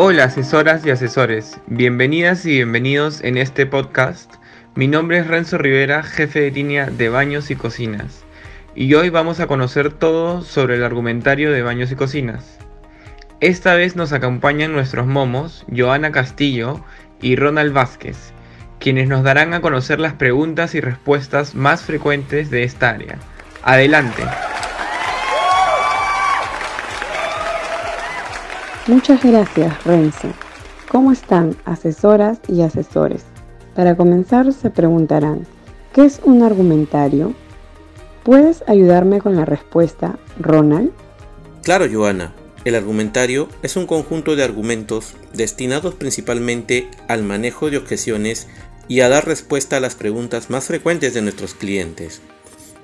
Hola asesoras y asesores, bienvenidas y bienvenidos en este podcast. Mi nombre es Renzo Rivera, jefe de línea de baños y cocinas, y hoy vamos a conocer todo sobre el argumentario de baños y cocinas. Esta vez nos acompañan nuestros momos, Joana Castillo y Ronald Vázquez, quienes nos darán a conocer las preguntas y respuestas más frecuentes de esta área. Adelante. Muchas gracias, Renzo. ¿Cómo están, asesoras y asesores? Para comenzar, se preguntarán, ¿qué es un argumentario? ¿Puedes ayudarme con la respuesta, Ronald? Claro, Joana. El argumentario es un conjunto de argumentos destinados principalmente al manejo de objeciones y a dar respuesta a las preguntas más frecuentes de nuestros clientes,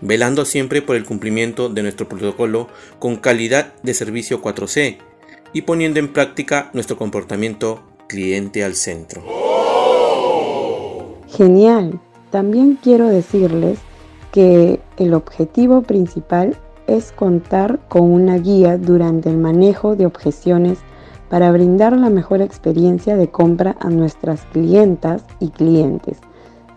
velando siempre por el cumplimiento de nuestro protocolo con calidad de servicio 4C y poniendo en práctica nuestro comportamiento cliente al centro. Genial. También quiero decirles que el objetivo principal es contar con una guía durante el manejo de objeciones para brindar la mejor experiencia de compra a nuestras clientas y clientes.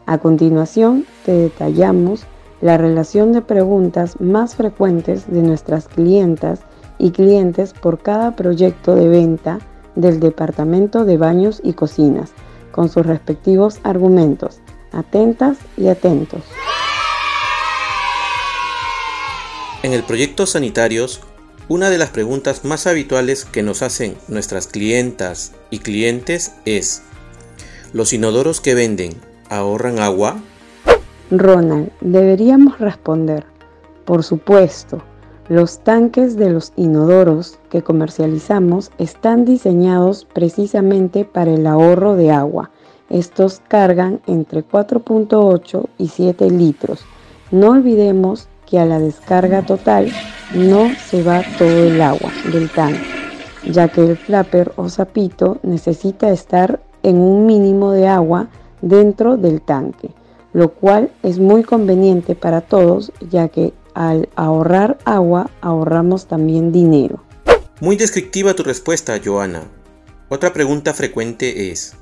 A continuación, te detallamos la relación de preguntas más frecuentes de nuestras clientas y clientes por cada proyecto de venta del departamento de baños y cocinas, con sus respectivos argumentos. Atentas y atentos. En el proyecto Sanitarios, una de las preguntas más habituales que nos hacen nuestras clientas y clientes es, ¿los inodoros que venden ahorran agua? Ronald, deberíamos responder, por supuesto, los tanques de los inodoros que comercializamos están diseñados precisamente para el ahorro de agua. Estos cargan entre 4.8 y 7 litros. No olvidemos que a la descarga total no se va todo el agua del tanque, ya que el flapper o zapito necesita estar en un mínimo de agua dentro del tanque, lo cual es muy conveniente para todos, ya que al ahorrar agua ahorramos también dinero. Muy descriptiva tu respuesta, Joana. Otra pregunta frecuente es,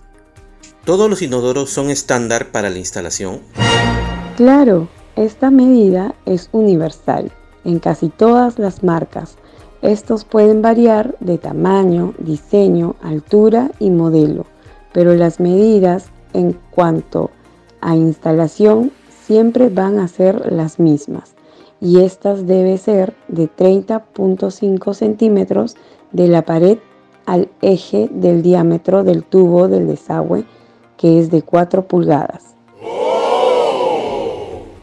¿todos los inodoros son estándar para la instalación? Claro, esta medida es universal en casi todas las marcas. Estos pueden variar de tamaño, diseño, altura y modelo, pero las medidas en cuanto a instalación siempre van a ser las mismas y estas debe ser de 30.5 centímetros de la pared al eje del diámetro del tubo del desagüe que es de 4 pulgadas.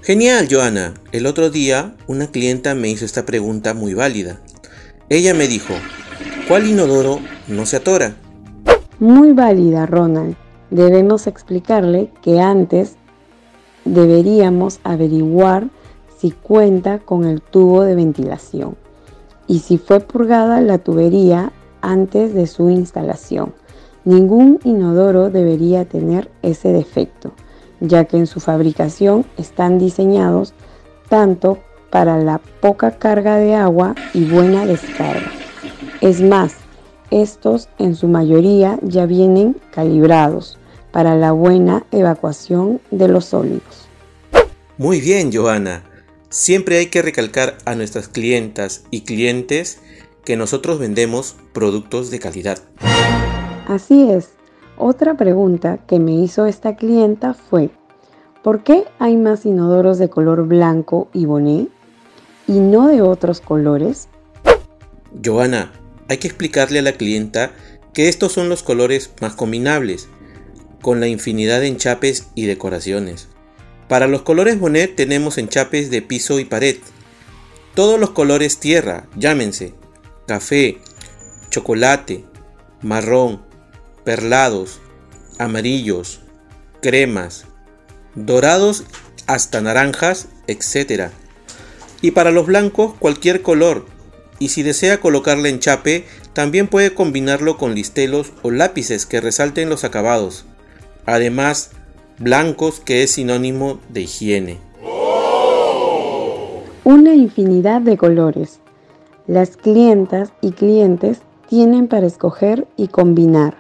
Genial, Joana. El otro día una clienta me hizo esta pregunta muy válida. Ella me dijo, ¿cuál inodoro no se atora? Muy válida, Ronald. Debemos explicarle que antes deberíamos averiguar si cuenta con el tubo de ventilación y si fue purgada la tubería antes de su instalación. Ningún inodoro debería tener ese defecto, ya que en su fabricación están diseñados tanto para la poca carga de agua y buena descarga. Es más, estos en su mayoría ya vienen calibrados para la buena evacuación de los sólidos. Muy bien, Joana. Siempre hay que recalcar a nuestras clientas y clientes que nosotros vendemos productos de calidad. Así es. Otra pregunta que me hizo esta clienta fue, ¿por qué hay más inodoros de color blanco y boné y no de otros colores? Joana, hay que explicarle a la clienta que estos son los colores más combinables, con la infinidad de enchapes y decoraciones. Para los colores Bonet tenemos enchapes de piso y pared. Todos los colores tierra, llámense café, chocolate, marrón, perlados, amarillos, cremas, dorados hasta naranjas, etc. Y para los blancos cualquier color. Y si desea colocarle enchape, también puede combinarlo con listelos o lápices que resalten los acabados. Además, blancos que es sinónimo de higiene. Una infinidad de colores. Las clientas y clientes tienen para escoger y combinar.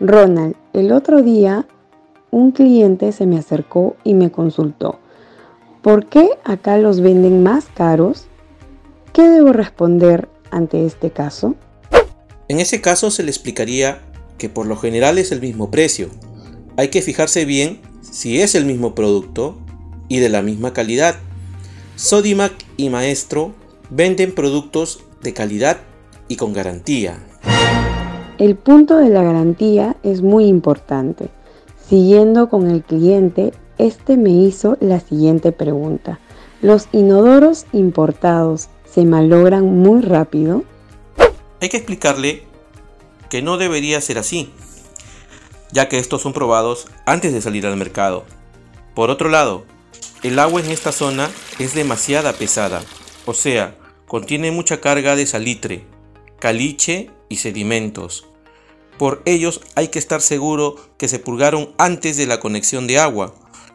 Ronald, el otro día un cliente se me acercó y me consultó, ¿por qué acá los venden más caros? ¿Qué debo responder ante este caso? En ese caso se le explicaría que por lo general es el mismo precio. Hay que fijarse bien si es el mismo producto y de la misma calidad. Sodimac y Maestro venden productos de calidad y con garantía. El punto de la garantía es muy importante. Siguiendo con el cliente, este me hizo la siguiente pregunta. ¿Los inodoros importados se malogran muy rápido? Hay que explicarle que no debería ser así, ya que estos son probados antes de salir al mercado. Por otro lado, el agua en esta zona es demasiada pesada, o sea, contiene mucha carga de salitre, caliche y sedimentos. Por ellos hay que estar seguro que se purgaron antes de la conexión de agua.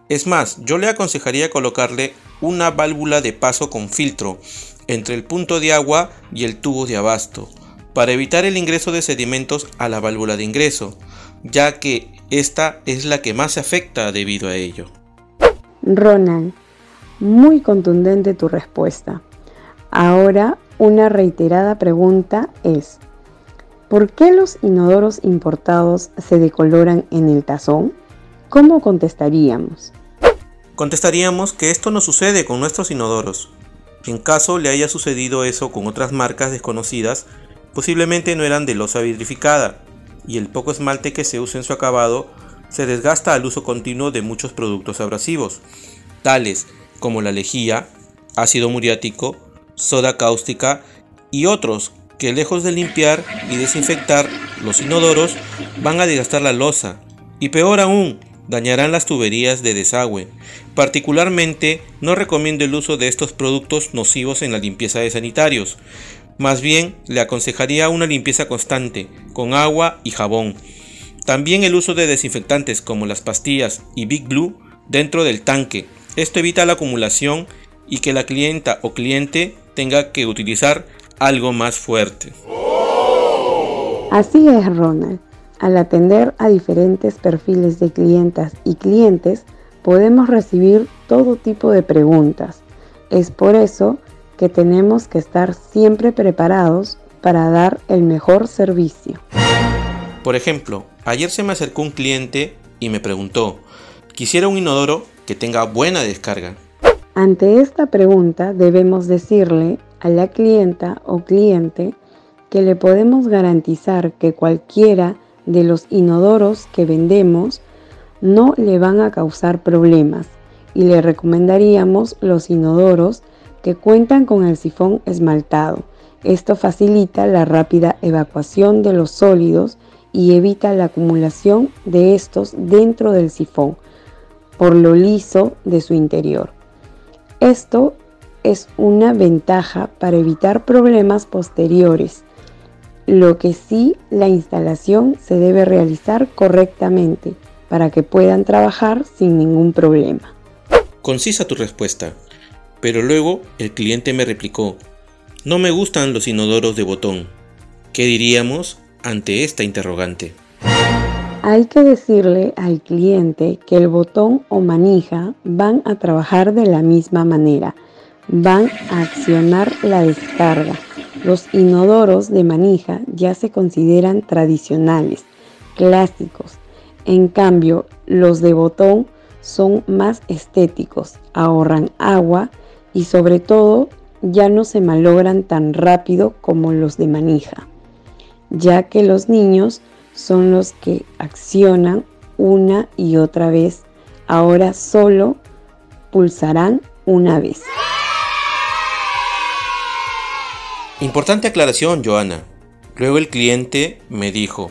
Es más, yo le aconsejaría colocarle una válvula de paso con filtro entre el punto de agua y el tubo de abasto, para evitar el ingreso de sedimentos a la válvula de ingreso, ya que esta es la que más se afecta debido a ello. Ronald, muy contundente tu respuesta. Ahora, una reiterada pregunta es, ¿Por qué los inodoros importados se decoloran en el tazón? ¿Cómo contestaríamos? Contestaríamos que esto no sucede con nuestros inodoros. En caso le haya sucedido eso con otras marcas desconocidas, posiblemente no eran de losa vidrificada, y el poco esmalte que se usa en su acabado se desgasta al uso continuo de muchos productos abrasivos, tales como la lejía, ácido muriático, soda cáustica y otros que lejos de limpiar y desinfectar los inodoros, van a desgastar la losa y peor aún, dañarán las tuberías de desagüe. Particularmente, no recomiendo el uso de estos productos nocivos en la limpieza de sanitarios. Más bien, le aconsejaría una limpieza constante, con agua y jabón. También el uso de desinfectantes como las pastillas y Big Blue dentro del tanque. Esto evita la acumulación y que la clienta o cliente tenga que utilizar algo más fuerte. Así es, Ronald. Al atender a diferentes perfiles de clientas y clientes, podemos recibir todo tipo de preguntas. Es por eso que tenemos que estar siempre preparados para dar el mejor servicio. Por ejemplo, ayer se me acercó un cliente y me preguntó, quisiera un inodoro que tenga buena descarga. Ante esta pregunta debemos decirle a la clienta o cliente que le podemos garantizar que cualquiera de los inodoros que vendemos no le van a causar problemas y le recomendaríamos los inodoros que cuentan con el sifón esmaltado. Esto facilita la rápida evacuación de los sólidos y evita la acumulación de estos dentro del sifón por lo liso de su interior. Esto es una ventaja para evitar problemas posteriores. Lo que sí, la instalación se debe realizar correctamente para que puedan trabajar sin ningún problema. Concisa tu respuesta, pero luego el cliente me replicó, no me gustan los inodoros de botón. ¿Qué diríamos ante esta interrogante? Hay que decirle al cliente que el botón o manija van a trabajar de la misma manera van a accionar la descarga. Los inodoros de manija ya se consideran tradicionales, clásicos. En cambio, los de botón son más estéticos, ahorran agua y sobre todo ya no se malogran tan rápido como los de manija, ya que los niños son los que accionan una y otra vez. Ahora solo pulsarán una vez. Importante aclaración, Joana. Luego el cliente me dijo,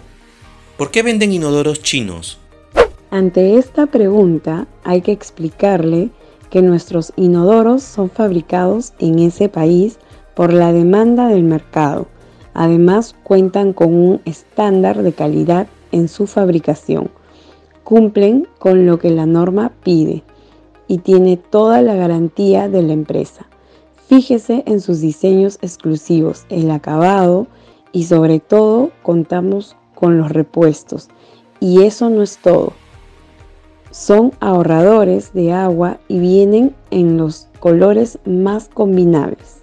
¿por qué venden inodoros chinos? Ante esta pregunta hay que explicarle que nuestros inodoros son fabricados en ese país por la demanda del mercado. Además cuentan con un estándar de calidad en su fabricación. Cumplen con lo que la norma pide y tiene toda la garantía de la empresa. Fíjese en sus diseños exclusivos, el acabado y sobre todo contamos con los repuestos. Y eso no es todo. Son ahorradores de agua y vienen en los colores más combinables.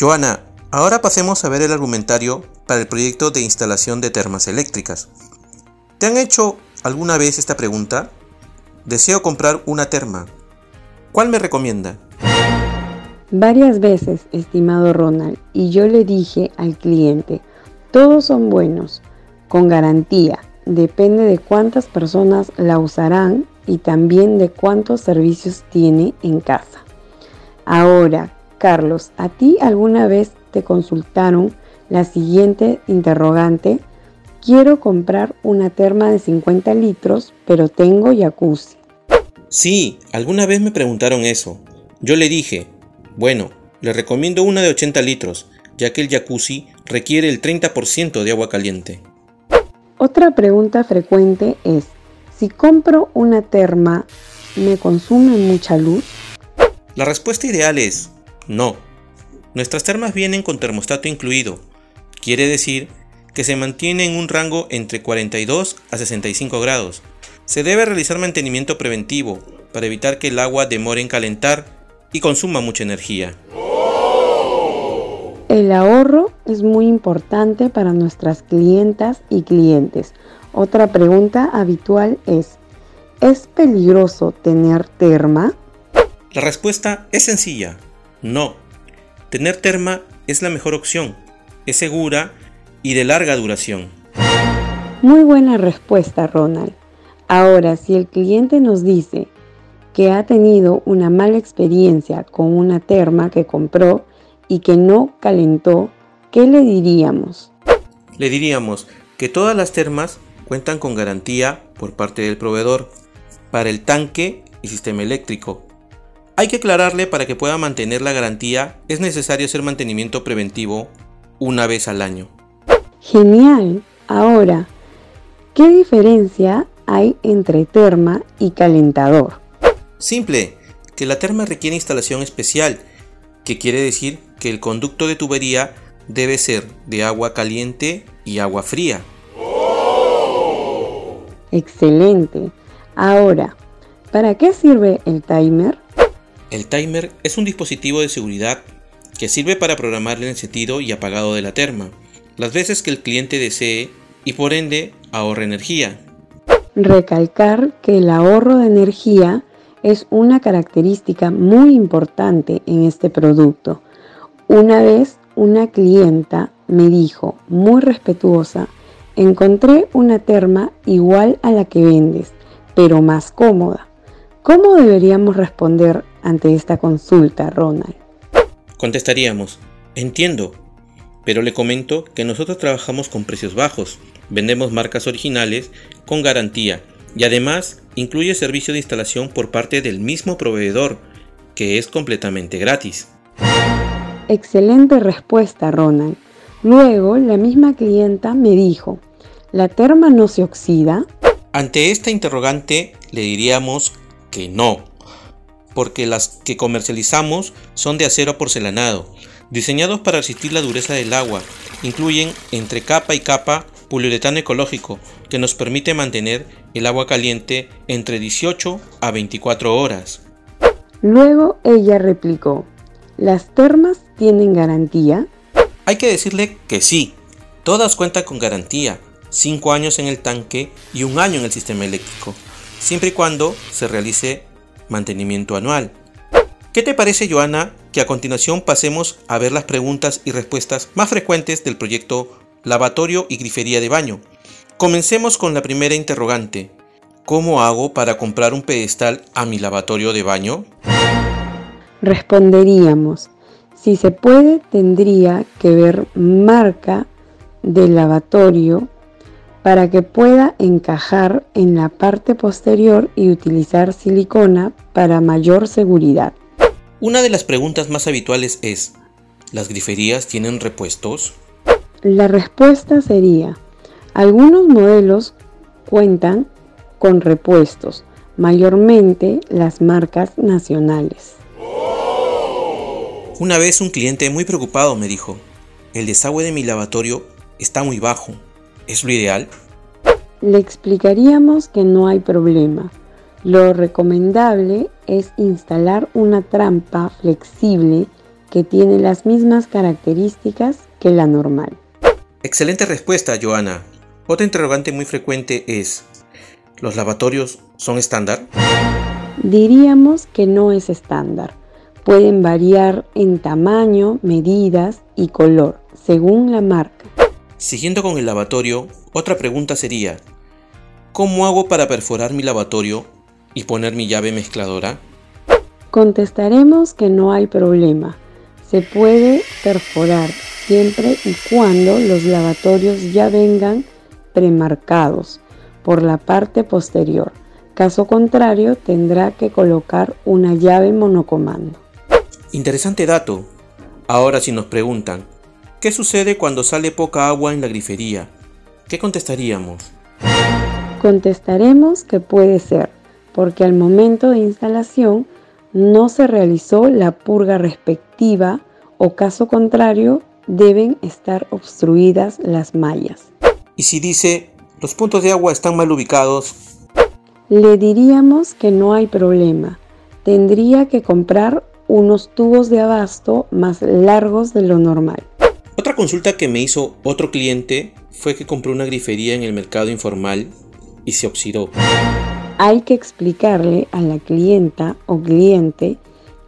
Joana, ahora pasemos a ver el argumentario para el proyecto de instalación de termas eléctricas. ¿Te han hecho alguna vez esta pregunta? Deseo comprar una terma. ¿Cuál me recomienda? Varias veces, estimado Ronald, y yo le dije al cliente, todos son buenos, con garantía, depende de cuántas personas la usarán y también de cuántos servicios tiene en casa. Ahora, Carlos, ¿a ti alguna vez te consultaron la siguiente interrogante? Quiero comprar una terma de 50 litros, pero tengo jacuzzi. Sí, alguna vez me preguntaron eso. Yo le dije, bueno, le recomiendo una de 80 litros, ya que el jacuzzi requiere el 30% de agua caliente. Otra pregunta frecuente es, si compro una terma, ¿me consume mucha luz? La respuesta ideal es no. Nuestras termas vienen con termostato incluido. Quiere decir que se mantiene en un rango entre 42 a 65 grados. Se debe realizar mantenimiento preventivo para evitar que el agua demore en calentar y consuma mucha energía. El ahorro es muy importante para nuestras clientas y clientes. Otra pregunta habitual es, ¿es peligroso tener terma? La respuesta es sencilla, no. Tener terma es la mejor opción, es segura y de larga duración. Muy buena respuesta, Ronald. Ahora, si el cliente nos dice, que ha tenido una mala experiencia con una terma que compró y que no calentó, ¿qué le diríamos? Le diríamos que todas las termas cuentan con garantía por parte del proveedor para el tanque y sistema eléctrico. Hay que aclararle para que pueda mantener la garantía es necesario hacer mantenimiento preventivo una vez al año. Genial. Ahora, ¿qué diferencia hay entre terma y calentador? Simple, que la terma requiere instalación especial, que quiere decir que el conducto de tubería debe ser de agua caliente y agua fría. Excelente. Ahora, ¿para qué sirve el timer? El timer es un dispositivo de seguridad que sirve para programar el encendido y apagado de la terma, las veces que el cliente desee y por ende ahorre energía. Recalcar que el ahorro de energía es una característica muy importante en este producto. Una vez una clienta me dijo, muy respetuosa, encontré una terma igual a la que vendes, pero más cómoda. ¿Cómo deberíamos responder ante esta consulta, Ronald? Contestaríamos, entiendo, pero le comento que nosotros trabajamos con precios bajos, vendemos marcas originales con garantía y además incluye servicio de instalación por parte del mismo proveedor, que es completamente gratis. Excelente respuesta, Ronald. Luego, la misma clienta me dijo, ¿la terma no se oxida? Ante esta interrogante le diríamos que no, porque las que comercializamos son de acero porcelanado, diseñados para resistir la dureza del agua. Incluyen entre capa y capa poliuretano ecológico que nos permite mantener el agua caliente entre 18 a 24 horas. Luego ella replicó, ¿las termas tienen garantía? Hay que decirle que sí, todas cuentan con garantía, 5 años en el tanque y un año en el sistema eléctrico, siempre y cuando se realice mantenimiento anual. ¿Qué te parece, Joana, que a continuación pasemos a ver las preguntas y respuestas más frecuentes del proyecto lavatorio y grifería de baño. Comencemos con la primera interrogante. ¿Cómo hago para comprar un pedestal a mi lavatorio de baño? Responderíamos, si se puede tendría que ver marca del lavatorio para que pueda encajar en la parte posterior y utilizar silicona para mayor seguridad. Una de las preguntas más habituales es, ¿las griferías tienen repuestos? La respuesta sería, algunos modelos cuentan con repuestos, mayormente las marcas nacionales. Una vez un cliente muy preocupado me dijo, el desagüe de mi lavatorio está muy bajo. ¿Es lo ideal? Le explicaríamos que no hay problema. Lo recomendable es instalar una trampa flexible que tiene las mismas características que la normal. Excelente respuesta, Joana. Otra interrogante muy frecuente es, ¿los lavatorios son estándar? Diríamos que no es estándar. Pueden variar en tamaño, medidas y color, según la marca. Siguiendo con el lavatorio, otra pregunta sería, ¿cómo hago para perforar mi lavatorio y poner mi llave mezcladora? Contestaremos que no hay problema. Se puede perforar siempre y cuando los lavatorios ya vengan premarcados por la parte posterior. Caso contrario, tendrá que colocar una llave monocomando. Interesante dato. Ahora si nos preguntan, ¿qué sucede cuando sale poca agua en la grifería? ¿Qué contestaríamos? Contestaremos que puede ser, porque al momento de instalación no se realizó la purga respectiva o caso contrario deben estar obstruidas las mallas. Y si dice, los puntos de agua están mal ubicados, le diríamos que no hay problema. Tendría que comprar unos tubos de abasto más largos de lo normal. Otra consulta que me hizo otro cliente fue que compró una grifería en el mercado informal y se oxidó. Hay que explicarle a la clienta o cliente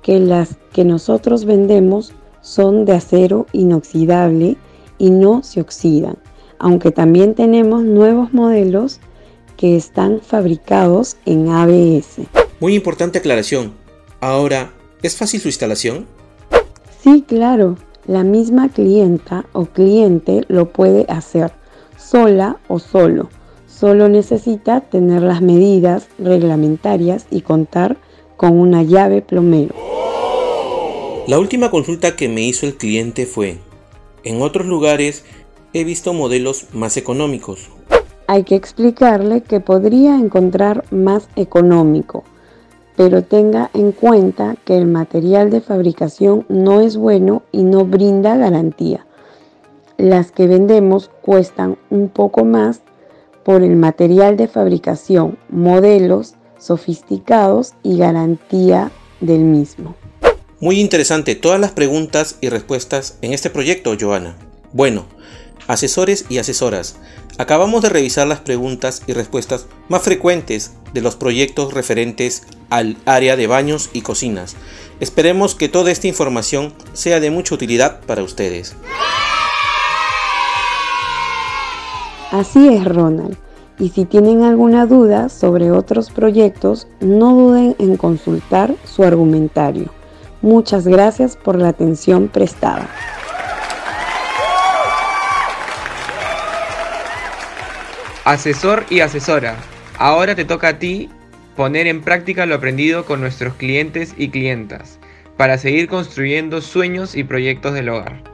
que las que nosotros vendemos son de acero inoxidable y no se oxidan, aunque también tenemos nuevos modelos que están fabricados en ABS. Muy importante aclaración. Ahora, ¿es fácil su instalación? Sí, claro. La misma clienta o cliente lo puede hacer sola o solo. Solo necesita tener las medidas reglamentarias y contar con una llave plomero. La última consulta que me hizo el cliente fue, en otros lugares he visto modelos más económicos. Hay que explicarle que podría encontrar más económico, pero tenga en cuenta que el material de fabricación no es bueno y no brinda garantía. Las que vendemos cuestan un poco más por el material de fabricación, modelos sofisticados y garantía del mismo. Muy interesante todas las preguntas y respuestas en este proyecto, Joana. Bueno, asesores y asesoras, acabamos de revisar las preguntas y respuestas más frecuentes de los proyectos referentes al área de baños y cocinas. Esperemos que toda esta información sea de mucha utilidad para ustedes. Así es, Ronald. Y si tienen alguna duda sobre otros proyectos, no duden en consultar su argumentario. Muchas gracias por la atención prestada. Asesor y asesora, ahora te toca a ti poner en práctica lo aprendido con nuestros clientes y clientas para seguir construyendo sueños y proyectos del hogar.